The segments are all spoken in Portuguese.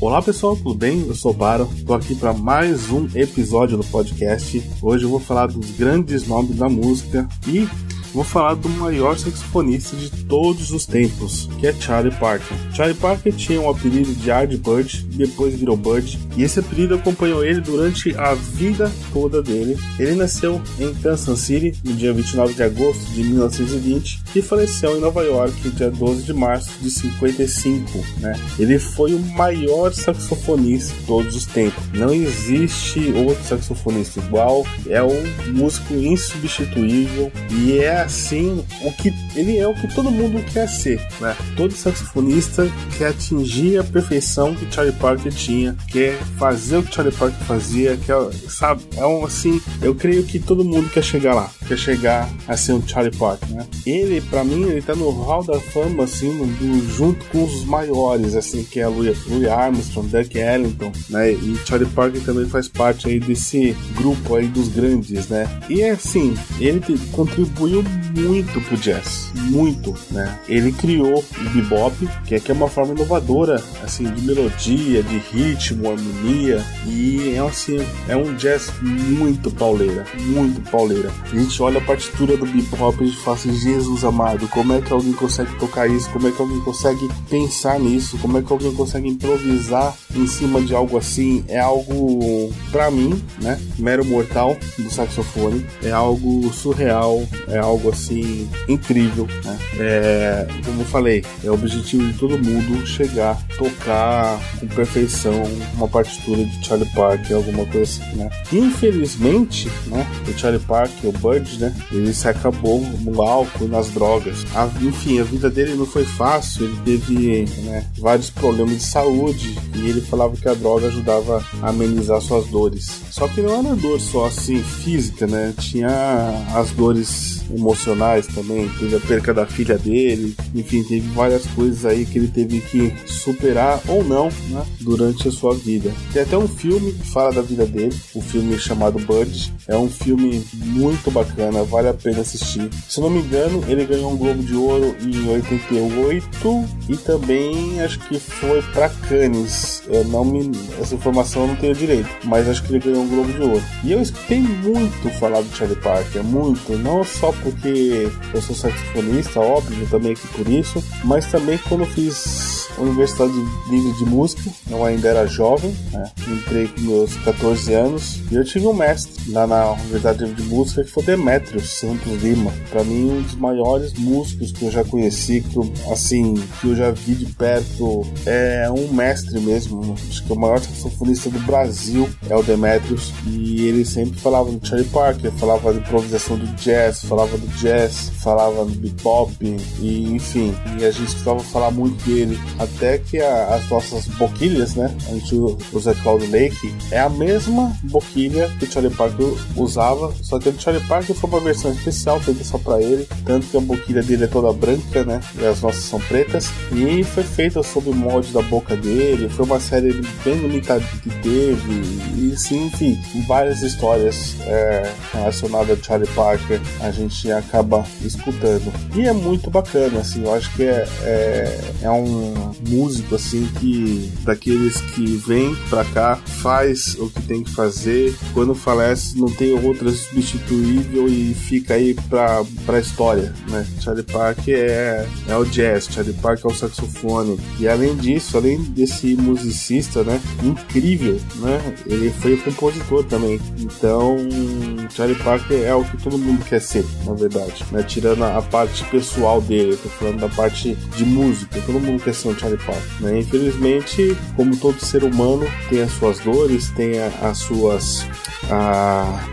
Olá pessoal, tudo bem? Eu sou o Baro, tô aqui para mais um episódio do podcast. Hoje eu vou falar dos grandes nomes da música e vou falar do maior saxofonista de todos os tempos, que é Charlie Parker. Charlie Parker tinha um apelido de Ard Bud, depois virou Bud, e esse apelido acompanhou ele durante a vida toda dele. Ele nasceu em Kansas City no dia 29 de agosto de 1920 e faleceu em Nova York dia 12 de março de 55. Né? Ele foi o maior saxofonista de todos os tempos. Não existe outro saxofonista igual. É um músico insubstituível e é assim o que ele é o que todo mundo quer ser, né? Todo saxofonista quer atingir a perfeição que Charlie Parker tinha, quer fazer o que Charlie Parker fazia, quer, sabe? É um assim, eu creio que todo mundo quer chegar lá, quer chegar a ser um Charlie Parker, né? Ele, para mim, ele tá no hall da fama assim, do, junto com os maiores, assim, que é Louis, Louis Armstrong, Duck Ellington, né? E Charlie Parker também faz parte aí desse grupo aí dos grandes, né? E é assim, ele contribuiu muito pro jazz, muito, né? Ele criou o bebop, que é, que é uma forma inovadora, assim, de melodia, de ritmo, harmonia, e é assim, é um jazz muito pauleira, muito pauleira. A gente olha a partitura do bebop e a gente fala assim, Jesus amado, como é que alguém consegue tocar isso? Como é que alguém consegue pensar nisso? Como é que alguém consegue improvisar em cima de algo assim? É algo, para mim, né, mero mortal do saxofone, é algo surreal, é algo assim incrível, né? É, como eu falei, é o objetivo de todo mundo chegar, tocar com perfeição uma partitura de Charlie Parker, alguma coisa assim, né? Infelizmente, né, o Charlie Parker, o Bud, né, ele se acabou no álcool e nas drogas. A, enfim, a vida dele não foi fácil, ele teve né, vários problemas de saúde e ele falava que a droga ajudava a amenizar suas dores. Só que não era dor só assim física, né? Tinha as dores emocionais também, teve a perca da filha dele, enfim, teve várias coisas aí que ele teve que superar ou não, né, durante a sua vida. Tem até um filme que fala da vida dele, o um filme chamado Bud, é um filme muito bacana, vale a pena assistir. Se não me engano, ele ganhou um Globo de Ouro em 88 e também acho que foi para Cannes. Eu não me essa informação eu não tenho direito, mas acho que ele ganhou um Globo de Ouro. E eu escutei muito falar do Charlie Parker, muito, não só porque eu sou saxofonista, óbvio, também aqui por isso, mas também quando fiz Universidade Livre de Música, eu ainda era jovem, né? entrei com meus 14 anos e eu tive um mestre lá na Universidade Livre de Música que foi Demetrios Santos Lima. Para mim, um dos maiores músicos que eu já conheci, que eu, assim, que eu já vi de perto, é um mestre mesmo. Acho que o maior saxofonista do Brasil é o Demetrios e ele sempre falava do Charlie Parker, falava de improvisação do jazz, falava do jazz, falava do bebop e enfim, e a gente estava falar muito dele até que a, as nossas boquilhas, né? A gente usa Cloud Lake, é a mesma boquilha que o Charlie Parker usava, só que o Charlie Parker foi uma versão especial feita só para ele, tanto que a boquilha dele é toda branca, né? E as nossas são pretas, e foi feita sob o molde da boca dele. Foi uma série bem limitada que teve, e sim, enfim, várias histórias é, relacionadas a Charlie Parker a gente acaba escutando. E é muito bacana, assim, eu acho que é, é, é um músico assim que daqueles que vem pra cá, faz o que tem que fazer, quando falece não tem outra substituível e fica aí pra, pra história, né? Charlie Parker é, é o jazz, Charlie Parker é o saxofone. E além disso, além desse musicista, né? Incrível, né? Ele foi compositor também. Então, Charlie Parker é o que todo mundo quer ser, na verdade, né? Tirando a parte pessoal dele, tô falando da parte de música, todo mundo quer ser um Charlie Parker, né? Infelizmente, como todo ser humano, tem as suas dores, tem a, as suas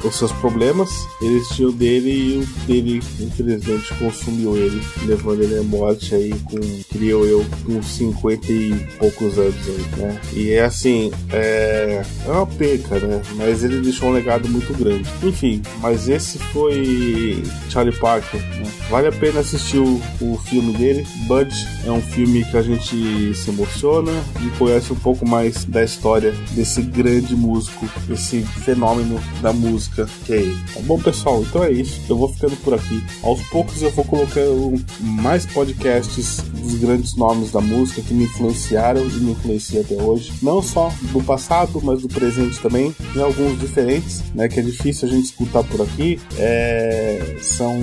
os seus problemas, eles tinham dele e o dele, infelizmente, consumiu ele, levando ele à morte aí com, creio eu, com 50 e poucos anos aí, né? E é assim, é, é uma perca, né? Mas ele deixou um legado muito grande. Enfim, mas esse foi Charlie Parker, né? Vale a pena assistir o, o filme dele. Bud é um filme que a gente se emociona e conhece um pouco mais da história desse grande músico, esse fenômeno da música que é ele. Tá bom, pessoal? Então é isso. Eu vou ficando por aqui. Aos poucos eu vou colocando mais podcasts dos grandes nomes da música que me influenciaram e me influenciam até hoje. Não só do passado, mas do presente também. Tem alguns diferentes, né? Que é difícil a gente escutar por aqui. É, são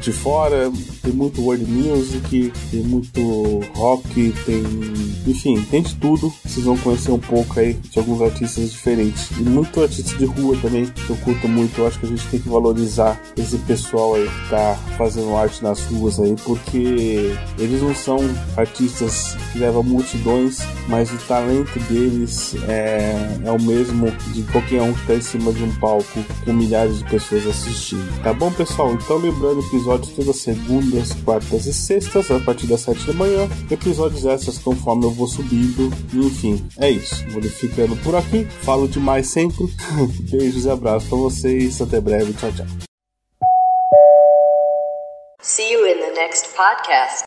de fora, tem muito world music, tem muito rock, tem. Enfim, tem de tudo. Vocês vão conhecer um pouco aí de alguns artistas diferentes. E muito artista de rua também, que eu curto muito. Eu acho que a gente tem que valorizar esse pessoal aí que tá fazendo arte nas ruas aí, porque eles não são artistas que levam multidões, mas o talento deles é, é o mesmo de qualquer um que tá em cima de um palco com milhares de pessoas assistindo. Tá bom, pessoal? Então lembrando episódios todas segundas, quartas e sextas, a partir das 7 da manhã. Episódios essas conforme eu vou subindo. Enfim, é isso. Vou ficando por aqui. Falo demais sempre. Beijos e abraços para vocês. Até breve. Tchau, tchau. See you in the next podcast.